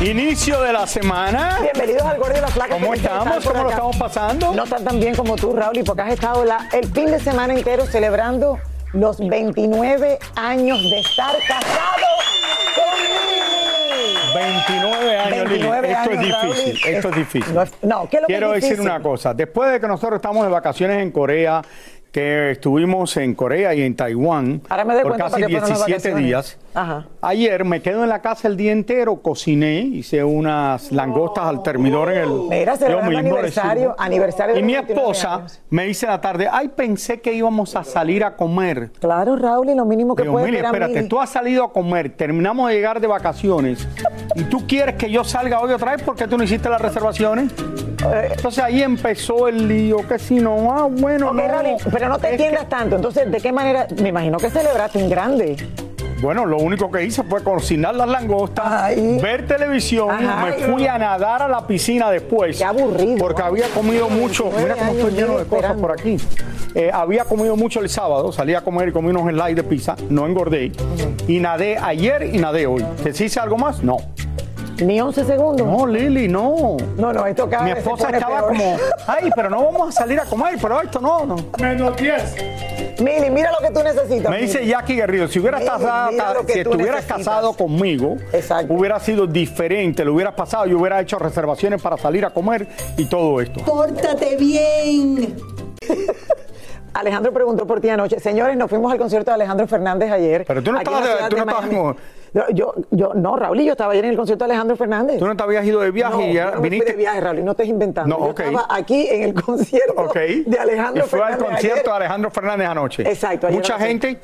Inicio de la semana. Bienvenidos al Gordo y la Flaca. ¿Cómo de estamos? ¿Cómo lo estamos pasando? No tan tan bien como tú, Raúl, y porque has estado la- el fin de semana entero celebrando los 29 años de estar casado conmigo. 29 años, Lili. 29 Esto es años, difícil, es- esto es difícil. no es- no, ¿qué es lo que Quiero es decir difícil? una cosa. Después de que nosotros estamos de vacaciones en Corea, que estuvimos en Corea y en Taiwán Ahora me doy por casi para qué fueron las 17 vacaciones. días, Ajá. ayer me quedo en la casa el día entero, cociné, hice unas langostas al termidor en el... Mira, yo mismo aniversario, aniversario de Y mi 29 esposa me dice en la tarde, ay, pensé que íbamos a salir a comer. Claro, Raúl, y lo mínimo que Digo, puede esperar espérate, tú has salido a comer, terminamos de llegar de vacaciones y tú quieres que yo salga hoy otra vez porque tú no hiciste las reservaciones. Eh, Entonces ahí empezó el lío, que si no, ah, bueno, Ok, no. Raúl, pero no te entiendas tanto. Entonces, ¿de qué manera? Me imagino que celebraste en grande. Bueno, lo único que hice fue cocinar las langostas, Ay. ver televisión, me fui a nadar a la piscina después. Qué aburrido. Porque había comido mucho, 29 mira cómo estoy lleno de cosas por aquí. Eh, había comido mucho el sábado, salí a comer y comí unos slides de pizza, no engordé. Y nadé ayer y nadé hoy. ¿Que si hice algo más? No. Ni 11 segundos. No, Lili, no. No, no, esto cada Mi vez se esposa pone estaba peor. como, ay, pero no vamos a salir a comer, pero esto no, no. Menos 10. Mili, mira lo que tú necesitas. Me dice Mili. Jackie Guerrero, si hubieras mira lo que si tú estuvieras necesitas. casado conmigo, Exacto. hubiera sido diferente, lo hubieras pasado, yo hubiera hecho reservaciones para salir a comer y todo esto. Pórtate bien. Alejandro preguntó por ti anoche. Señores, nos fuimos al concierto de Alejandro Fernández ayer. Pero tú no estabas tú no como- Yo, yo, yo- no, Raúl y yo estaba ayer en el concierto de Alejandro Fernández. Tú no te habías ido de viaje no, y yo ya no me fui viniste. de viaje, Raúl, y no estés inventando. No, Yo ok. estaba aquí en el concierto de Alejandro y fue al Fernández. concierto de. Alejandro Fernández anoche. Exacto. ayer Mucha gente,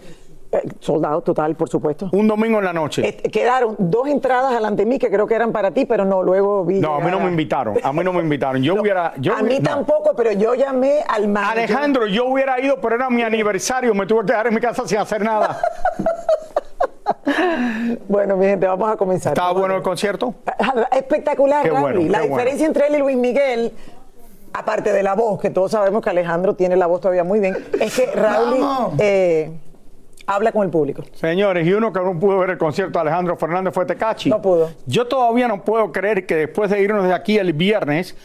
Eh, soldado total, por supuesto. un domingo en la noche. Eh, quedaron dos entradas delante de mí que creo que eran para ti, pero no, luego vi. No, a mí no me invitaron. A mí no me invitaron. Yo No, hubiera. Yo a mí no. tampoco, pero yo llamé al manager. Alejandro, yo hubiera ido, pero era mi aniversario. Me tuve que quedar en mi casa sin hacer nada. Bueno, mi gente, vamos a comenzar. ¿Estaba bueno el concierto? Espectacular, Qué Raúl. bueno, La qué bueno. diferencia entre él y Luis Miguel, aparte de la voz, que todos sabemos que Alejandro tiene la voz todavía muy bien, es que Raúl, eh, Habla con el público. Señores, y uno que no pudo ver el concierto de Alejandro Fernández fue Tecachi. No pudo. Yo todavía no puedo creer que después de irnos de aquí el viernes,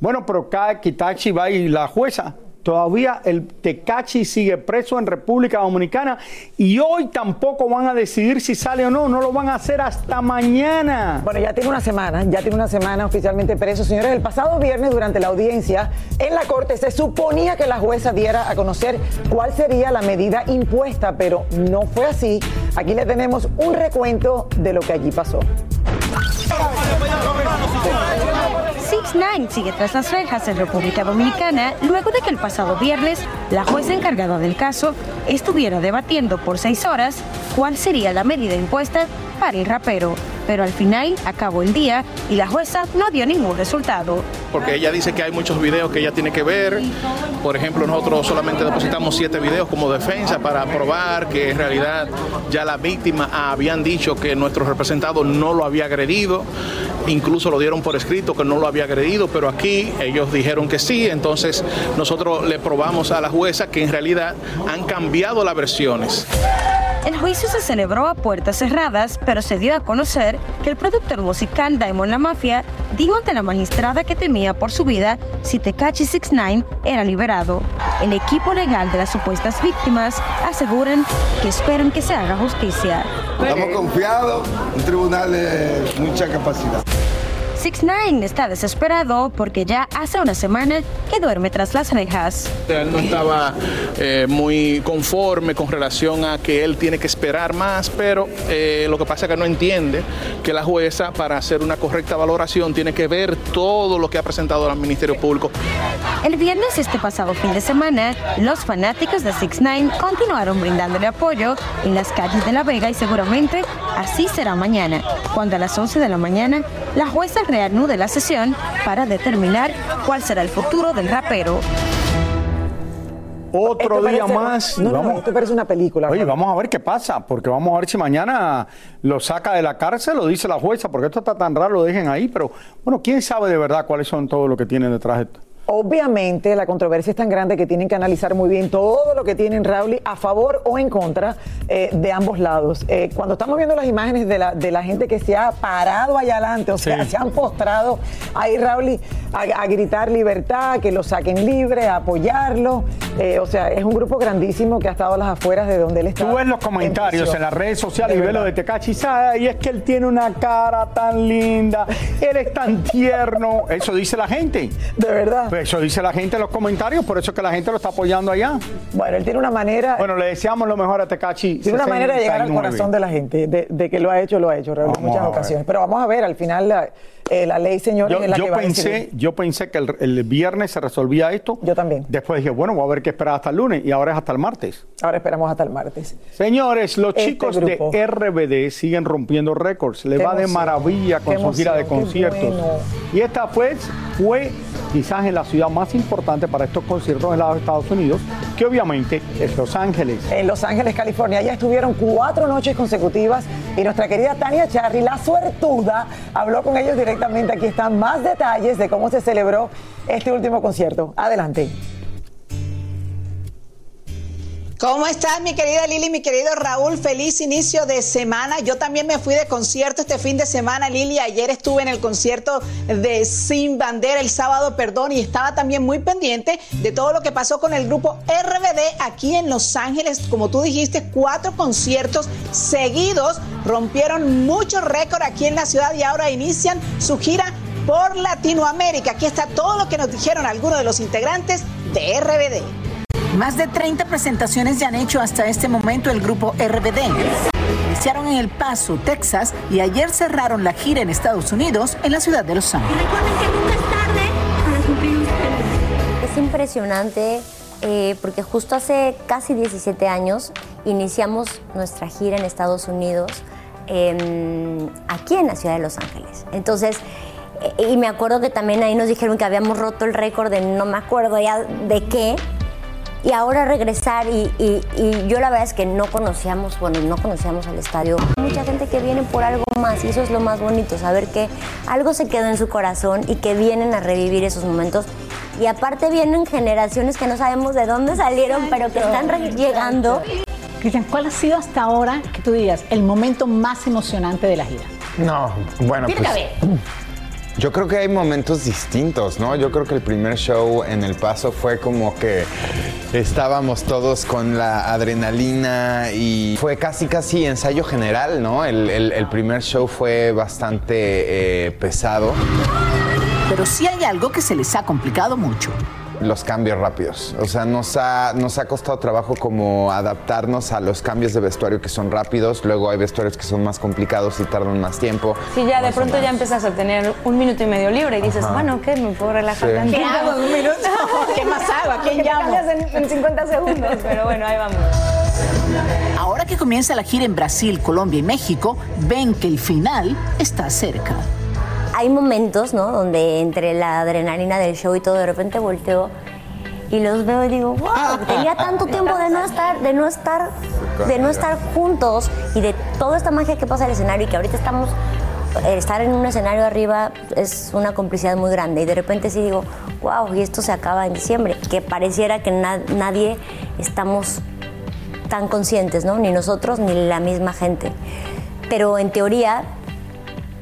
bueno, pero cae Kitachi va y la jueza. Todavía el Tecachi sigue preso en República Dominicana y hoy tampoco van a decidir si sale o no, no lo van a hacer hasta mañana. Bueno, ya tiene una semana, ya tiene una semana oficialmente preso. Señores, el pasado viernes durante la audiencia en la corte se suponía que la jueza diera a conocer cuál sería la medida impuesta, pero no fue así. Aquí le tenemos un recuento de lo que allí pasó. 6 9 sigue tras las rejas en República Dominicana luego de que el pasado viernes la jueza encargada del caso estuviera debatiendo por seis horas cuál sería la medida impuesta para el rapero. Pero al final acabó el día y la jueza no dio ningún resultado. Porque ella dice que hay muchos videos que ella tiene que ver. Por ejemplo, nosotros solamente depositamos siete videos como defensa para probar que en realidad ya la víctima habían dicho que nuestro representado no lo había agredido. Incluso lo dieron por escrito que no lo había agredido, pero aquí ellos dijeron que sí. Entonces nosotros le probamos a la jueza que en realidad han cambiado las versiones. El juicio se celebró a puertas cerradas, pero se dio a conocer que el productor musical Diamond La Mafia dijo ante la magistrada que temía por su vida si Tekashi 69 era liberado. El equipo legal de las supuestas víctimas aseguran que esperan que se haga justicia. Estamos confiados, un tribunal de mucha capacidad. 6 9 está desesperado porque ya hace una semana que duerme tras las rejas. Él no estaba eh, muy conforme con relación a que él tiene que esperar más, pero eh, lo que pasa es que no entiende que la jueza para hacer una correcta valoración tiene que ver todo lo que ha presentado al Ministerio Público. El viernes este pasado fin de semana, los fanáticos de 6 9 continuaron brindándole apoyo en las calles de La Vega y seguramente así será mañana, cuando a las 11 de la mañana la jueza reanude la sesión para determinar cuál será el futuro del rapero. Otro Esto día parece- más. No, no, Vamos- esto parece una película. Oye, vamos a ver qué pasa, porque vamos a ver si mañana lo saca de la cárcel, lo dice la jueza, porque esto está tan raro, lo dejen ahí, pero bueno, quién sabe de verdad cuáles son todo lo que tienen detrás de esto. Obviamente la controversia es tan grande que tienen que analizar muy bien todo lo que tienen Raúl a favor o en contra eh, de ambos lados. Eh, cuando estamos viendo las imágenes de la, de la gente que se ha parado allá adelante, o sea, se han postrado ahí Raúl a, a gritar libertad, que lo saquen libre, a apoyarlo. Eh, o sea, es un grupo grandísimo que ha estado a las afueras de donde él está. Tú ves los comentarios en, las redes sociales y ves lo de Tecachi, y es que él tiene una cara tan linda, él es tan tierno, eso dice la gente. De verdad. Eso dice la gente en los comentarios, por eso es que la gente lo está apoyando allá. Bueno, él tiene una manera. Bueno, le deseamos lo mejor a Tecachi. Tiene una manera de llegar al 69. corazón de la gente, de, de que lo ha hecho, lo ha hecho, Raúl, en muchas ocasiones. Pero vamos a ver, al final la, eh, la ley, señores, Yo, es la yo que va a pensé, yo pensé que el, el viernes se resolvía esto. Yo también. Después dije, bueno, voy a ver qué esperar hasta el lunes y ahora es hasta el martes. Ahora esperamos hasta el martes. Señores, los Este chicos grupo. de RBD siguen rompiendo récords. Le Qué va de maravilla con su gira de conciertos. bueno. Y esta pues fue quizás en la ciudad más importante para estos conciertos en los Estados Unidos, que obviamente es Los Ángeles. En Los Ángeles, California, ya estuvieron cuatro noches consecutivas y nuestra querida Tania Charry, la suertuda, habló con ellos directamente. Aquí están más detalles de cómo se celebró este último concierto. Adelante. ¿Cómo estás, mi querida Lili, mi querido Raúl? Feliz inicio de semana. Yo también me fui de concierto este fin de semana, Lili. Ayer estuve en el concierto de Sin Bandera, el sábado, perdón, y estaba también muy pendiente de todo lo que pasó con el grupo RBD aquí en Los Ángeles. Como tú dijiste, cuatro conciertos seguidos rompieron muchos récords aquí en la ciudad y ahora inician su gira por Latinoamérica. Aquí está todo lo que nos dijeron algunos de los integrantes de RBD. Más de 30 presentaciones ya han hecho hasta este momento el grupo RBD. Iniciaron en El Paso, Texas, y ayer cerraron la gira en Estados Unidos, en la ciudad de Los Ángeles. Es impresionante eh, porque justo hace casi 17 años iniciamos nuestra gira en Estados Unidos, em, aquí en la ciudad de Los Ángeles. Entonces, eh, y me acuerdo que también ahí nos dijeron que habíamos roto el récord de no me acuerdo ya de qué. Y ahora regresar y, y- y yo la verdad es que no conocíamos, bueno, no conocíamos el estadio. Mucha gente que viene por algo más y eso es lo más bonito, saber que algo se quedó en su corazón y que vienen a revivir esos momentos. Y aparte vienen generaciones que no sabemos de dónde salieron, pero que están llegando Cristian, ¿cuál ha sido hasta ahora, que tú digas, el momento más emocionante de la gira? No, bueno, Tiene pues, que haber. Yo creo que hay momentos distintos, ¿no? Yo creo que el primer show en El Paso fue como que estábamos todos con la adrenalina y fue casi casi ensayo general, ¿no? El, primer show fue bastante eh, pesado. Pero sí hay algo que se les ha complicado mucho. Los cambios rápidos. O sea, nos ha, nos ha costado trabajo como adaptarnos a los cambios de vestuario que son rápidos. Luego hay vestuarios que son más complicados y tardan más tiempo. Sí, ya de pronto ya empiezas a tener un minuto y medio libre y dices, Ajá. bueno, ¿qué? ¿Me puedo relajar Sí. tantito? ¿Qué hago en un minuto? ¿Qué más hago? ¿A quién llamo? cambias En, en 50 segundos, pero bueno, ahí vamos. Ahora que comienza la gira en Brasil, Colombia y México, ven que el final está cerca. Hay momentos, ¿no? Donde entre la adrenalina del show y todo, de repente volteo y los veo y digo, wow, tenía tanto tiempo de no estar, de no estar, de no estar juntos y de toda esta magia que pasa en el escenario y que ahorita estamos, eh, estar en un escenario arriba es una complicidad muy grande y de repente sí digo, wow, y esto se acaba en diciembre, que pareciera que na- nadie estamos tan conscientes, ¿no? Ni nosotros ni la misma gente. Pero en teoría,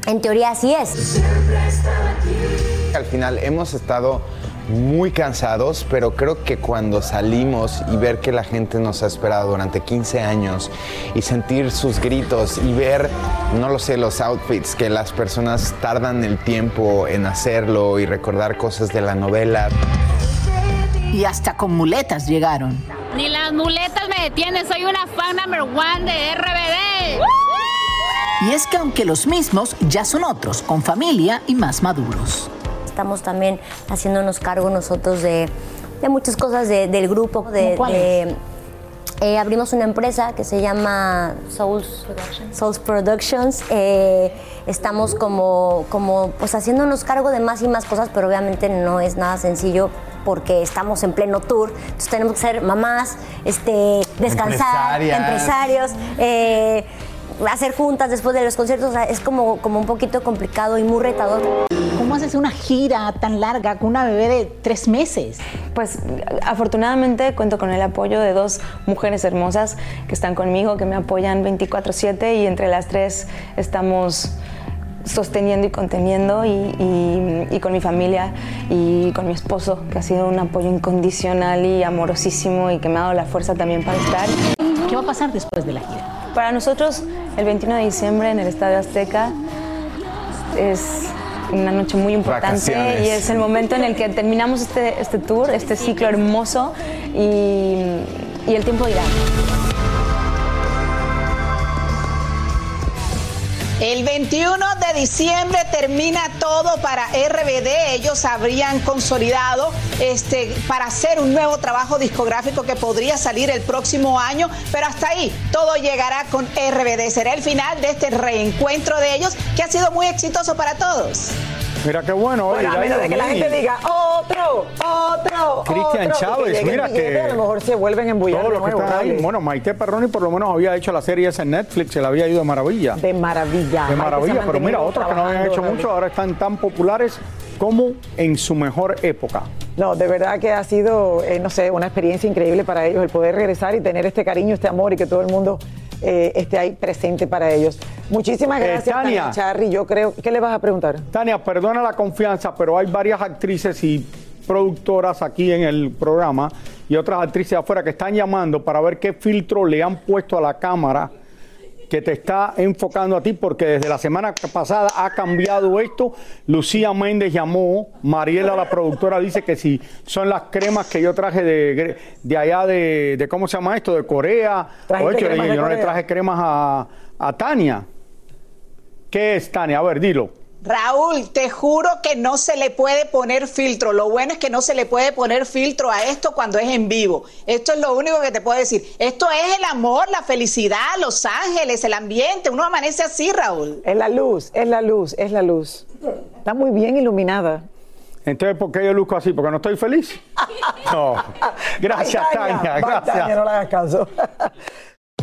en teoría así es. Al final hemos estado muy cansados, pero creo que cuando salimos y ver que la gente nos ha esperado durante 15 años y sentir sus gritos y ver, no lo sé, los outfits, que las personas tardan el tiempo en hacerlo y recordar cosas de la novela. Y hasta con muletas llegaron. Ni las muletas me detienen, soy una fan number one de RBD. Y es que aunque los mismos ya son otros, con familia y más maduros. Estamos también haciéndonos cargo nosotros de, de muchas cosas de- del grupo. De, eh, abrimos una empresa que se llama Souls Souls Productions. Eh, estamos como, como pues haciéndonos cargo de más y más cosas, pero obviamente no es nada sencillo porque estamos en pleno tour. Entonces tenemos que ser mamás, este, descansar, empresarios. eh, hacer juntas después de los conciertos o sea, es como, como un poquito complicado y muy retador. ¿Cómo haces una gira tan larga con una bebé de tres meses? Pues afortunadamente cuento con el apoyo de dos mujeres hermosas que están conmigo, que me apoyan 24/7 y entre las tres estamos sosteniendo y conteniendo y, y- y con mi familia y con mi esposo, que ha sido un apoyo incondicional y amorosísimo y que me ha dado la fuerza también para estar. ¿Qué va a pasar después de la gira? Para nosotros, el 21 de diciembre en el Estadio Azteca es una noche muy importante Vacaciones. y es el momento en el que terminamos este, este tour, este ciclo hermoso y, y el tiempo irá. El 21 de diciembre termina todo para RBD. Ellos habrían consolidado este, para hacer un nuevo trabajo discográfico que podría salir el próximo año, pero hasta ahí todo llegará con RBD. Será el final de este reencuentro de ellos que ha sido muy exitoso para todos. Mira qué bueno. Bueno, a menos de que la gente diga otro, otro. Cristian otro", y Chávez, mira que- A lo mejor se vuelven embullar Todos de los que nuevo, están ahí. dale. Bueno, Maite Perroni por lo menos había hecho la serie esa en Netflix, se la había ido de maravilla. De maravilla. De maravilla, pero mira, otros que no habían hecho mucho ahora están tan populares como en su mejor época. No, de verdad que ha sido, eh, no sé, una experiencia increíble para ellos el poder regresar y tener este cariño, este amor y que todo el mundo eh, esté ahí presente para ellos. Muchísimas Eh, gracias, Tania. Yo creo, ¿qué le vas a preguntar? Tania, perdona la confianza, pero hay varias actrices y productoras aquí en el programa y otras actrices afuera que están llamando para ver qué filtro le han puesto a la cámara que te está enfocando a ti, porque desde la semana pasada ha cambiado esto. Lucía Méndez llamó, Mariela, la productora, dice que si son las cremas que yo traje de, de allá de, de, ¿cómo se llama esto? De Corea. ¿Trajiste Oye, yo, yo no le traje cremas a, a Tania. ¿Qué es Tania? A ver, dilo. Raúl, te juro que no se le puede poner filtro. Lo bueno es que no se le puede poner filtro a esto cuando es en vivo. Esto es lo único que te puedo decir. Esto es el amor, la felicidad, Los Ángeles, el ambiente. Uno amanece así, Raúl. Es la luz, es la luz, es la luz. Está muy bien iluminada. Entonces, ¿por qué yo luzco así? ¿Porque no estoy feliz? No. Gracias, Tania. Gracias. Tania, no le hagas caso.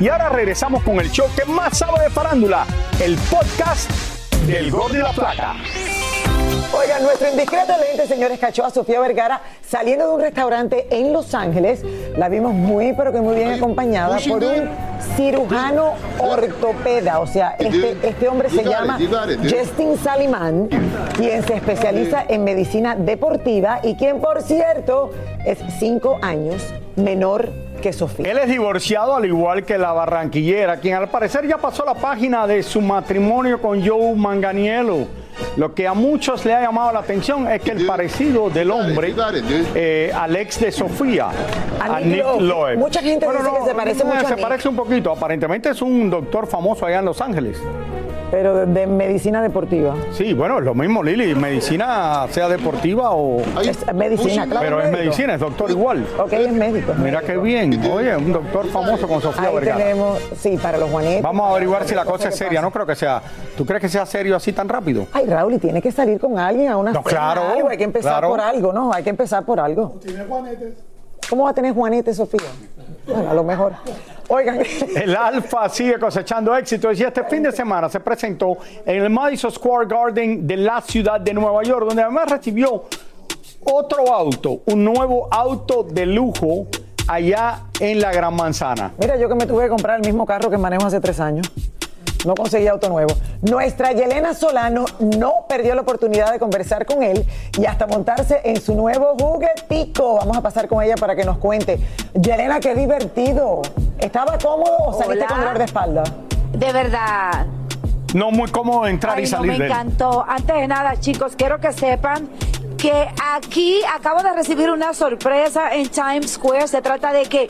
Y ahora regresamos con el show que más sabe de farándula, el podcast del Gol de la Plata. Oiga, nuestro indiscreto lente, señores, cachó a Sofía Vergara saliendo de un restaurante en Los Ángeles. La vimos muy, pero que muy bien acompañada por un cirujano ortopeda. O sea, este, este hombre se llama Justin Salimán, quien se especializa en medicina deportiva y quien, por cierto, es cinco años menor que Sofía. Él es divorciado al igual que la barranquillera, quien al parecer ya pasó la página de su matrimonio con Joe Manganiello. Lo que a muchos le ha llamado la atención es que el parecido del hombre eh, al ex de Sofía, a Nick Loeb. Mucha gente dice que se parece mucho a Se Nick. parece un poquito. Aparentemente es un doctor famoso allá en Los Ángeles. Pero de, de medicina deportiva. Sí, bueno, es lo mismo, Lili. Medicina, sea deportiva o. Es medicina, claro. Pero es médico. medicina, es doctor igual. Ok, es médico. Mira qué bien. Oye, un doctor famoso con Sofía Ahí Vergara. tenemos, sí, para los Juanetes. Vamos a averiguar si la cosa es seria. No creo que sea. ¿Tú crees que sea serio así tan rápido? Ay, Raúl, y tiene que salir con alguien a una No, cena, claro, algo. Hay que empezar claro. por algo, ¿no? Hay que empezar por algo. ¿Cómo va a tener Juanete, Sofía? Bueno, a lo mejor. Oigan. El Alfa sigue cosechando éxitos y este fin de semana se presentó en el Madison Square Garden de la ciudad de Nueva York, donde además recibió otro auto, un nuevo auto de lujo allá en la Gran Manzana. Mira, yo que me tuve que comprar el mismo carro que manejo hace tres años. No conseguí auto nuevo. Nuestra Yelena Solano no perdió la oportunidad de conversar con él y hasta montarse en su nuevo juguetico. Vamos a pasar con ella para que nos cuente. Yelena, qué divertido. ¿Estaba cómodo o saliste Hola. con dolor de espalda? De verdad. No muy cómodo entrar Ay, y no, salir me de él. encantó. Antes de nada, chicos, quiero que sepan que aquí acabo de recibir una sorpresa en Times Square. Se trata de que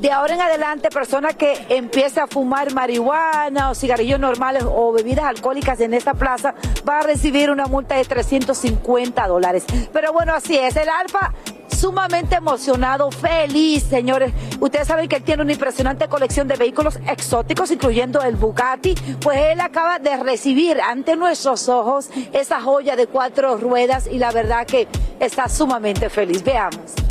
de ahora en adelante, persona que empiece a fumar marihuana o cigarrillos normales o bebidas alcohólicas en esta plaza va a recibir una multa de 350 dólares. Pero bueno, así es. El Alfa sumamente emocionado, feliz, señores. Ustedes saben que él tiene una impresionante colección de vehículos exóticos, incluyendo el Bugatti. Pues él acaba de recibir ante nuestros ojos esa joya de cuatro ruedas y la verdad que está sumamente feliz. Veamos.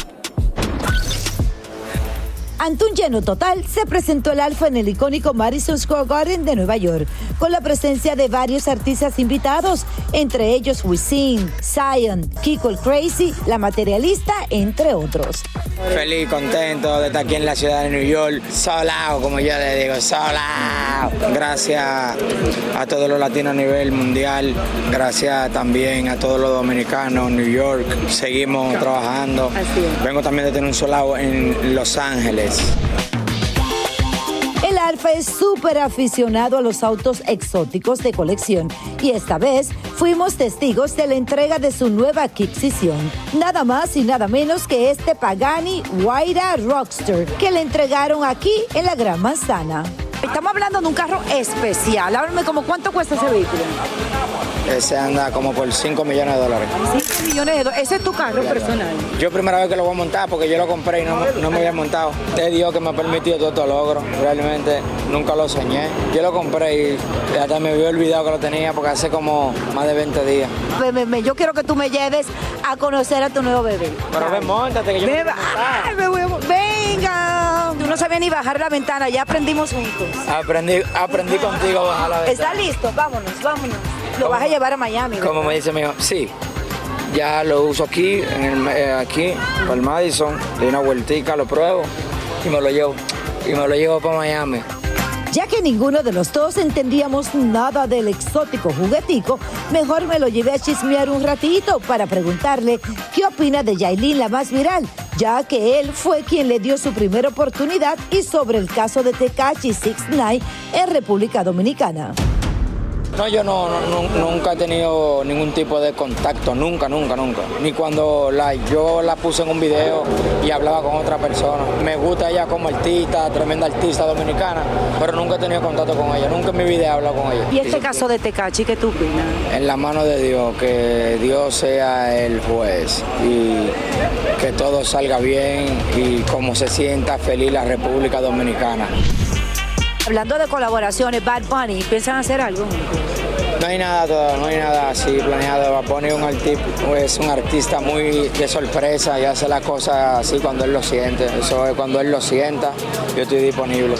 Ante un lleno total, se presentó el Alfa en el icónico Madison Square Garden de Nueva York, con la presencia de varios artistas invitados, entre ellos Wisin, Zion, Kiko el Crazy, La Materialista, entre otros. Feliz, contento de estar aquí en la ciudad de New York, solao, como yo le digo, solao. Gracias a todos los latinos a nivel mundial, gracias también a todos los dominicanos, New York, seguimos trabajando. Vengo también de tener un solao en Los Ángeles. El Alfa es súper aficionado a los autos exóticos de colección y esta vez fuimos testigos de la entrega de su nueva adquisición. Nada más y nada menos que este Pagani Huayra Rockster que le entregaron aquí en la Gran Manzana. Estamos hablando de un carro especial. Háblame cuánto cuesta ese vehículo. Ese anda como por 5 millones de dólares. 5 millones de dólares. Ese es tu carro personal. Yo primera vez que lo voy a montar porque yo lo compré y no, me- no me había montado. Es Dios que me ha permitido todo estos logros. Realmente nunca lo soñé. Yo lo compré y hasta me había olvidado que lo tenía porque hace como más de 20 días. Yo quiero que tú me lleves a conocer a tu nuevo bebé. Pero ven, montate que yo me Ven, quiero montar. ay, me voy a mo- Venga. no sabía ni bajar la ventana, ya aprendimos juntos. Aprendí, aprendí contigo a bajar la ¿Está ventana. listo? Vámonos, vámonos. Lo vas a llevar a Miami. Como me dice mi hijo, sí. Ya lo uso aquí, en el, eh, aquí, para el Madison, de una vueltica, lo pruebo y me lo llevo. Y me lo llevo para Miami. Ya que ninguno de los dos entendíamos nada del exótico juguetico, mejor me lo llevé a chismear un ratito para preguntarle qué opina de Yailin, la más viral, ya que él fue quien le dio su primera oportunidad y sobre el caso de Tecachi 69 en República Dominicana. No, yo no, no- nu- nunca he tenido ningún tipo de contacto, nunca, nunca, nunca. Ni cuando la, yo la puse en un video y hablaba con otra persona. Me gusta ella como artista, tremenda artista dominicana, pero nunca he tenido contacto con ella, nunca en mi vida he hablado con ella. ¿Y este caso de Tecachi qué tú opinas? En la mano de Dios, que Dios sea el juez y que todo salga bien y como se sienta feliz la República Dominicana. Hablando de colaboraciones, Bad Bunny, ¿piensan hacer algo? No hay nada todavía, no hay nada así planeado. A poner un es un artista muy de sorpresa y hace las cosas así cuando él lo siente. Eso es cuando él lo sienta, yo estoy disponible.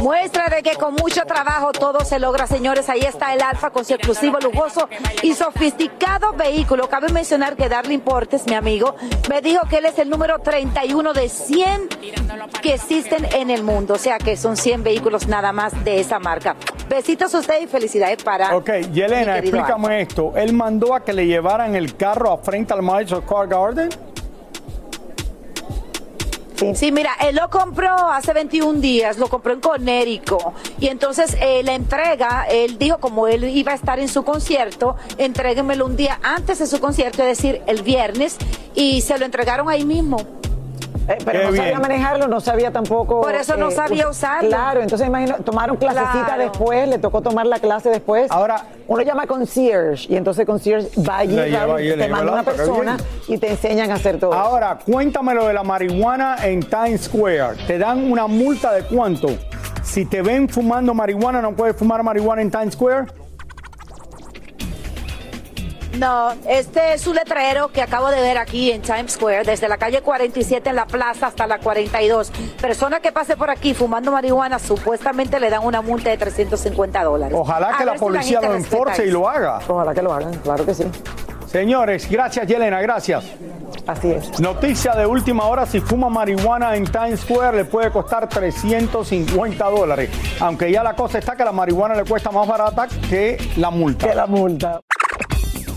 Muestra de que con mucho trabajo todo se logra, señores. Ahí está el Alfa con su exclusivo, lujoso y sofisticado vehículo. Cabe mencionar que Darle Importes, mi amigo, me dijo que él es el número 31 de 100 que existen en el mundo. O sea que son 100 vehículos nada más de esa marca. Besitos a usted y felicidades para. Ok, Yelena, explícame esto. ¿Él mandó a que le llevaran el carro a frente al Madison Car Garden? Sí, mira, él lo compró hace 21 días, lo compró en Conérico. Y entonces eh, la entrega, él dijo, como él iba a estar en su concierto, entréguemelo un día antes de su concierto, es decir, el viernes, y se lo entregaron ahí mismo. Eh, pero Qué no sabía bien. manejarlo, no sabía tampoco. Por eso no sabía us- usarlo. Claro, entonces imagino, tomaron clasecita Claro. después, le tocó tomar la clase después. Ahora, uno llama concierge y entonces concierge va allí, Le lleva Raúl, y le te manda una persona y te enseñan a hacer todo. Ahora, cuéntame lo de la marihuana en Times Square. ¿Te dan una multa de cuánto? Si te ven fumando marihuana, ¿no puedes fumar marihuana en Times Square? No, este es un letrero que acabo de ver aquí en Times Square, desde la calle 47 en la plaza hasta la 42. Persona que pase por aquí fumando marihuana, supuestamente le dan una multa de 350 dólares. Ojalá A que la si policía lo enforce y lo haga. Ojalá que lo hagan, claro que sí. Señores, gracias Yelena, gracias. Así es. Noticia de última hora, si fuma marihuana en Times Square le puede costar 350 dólares. Aunque ya la cosa está que la marihuana le cuesta más barata que la multa. Que la multa.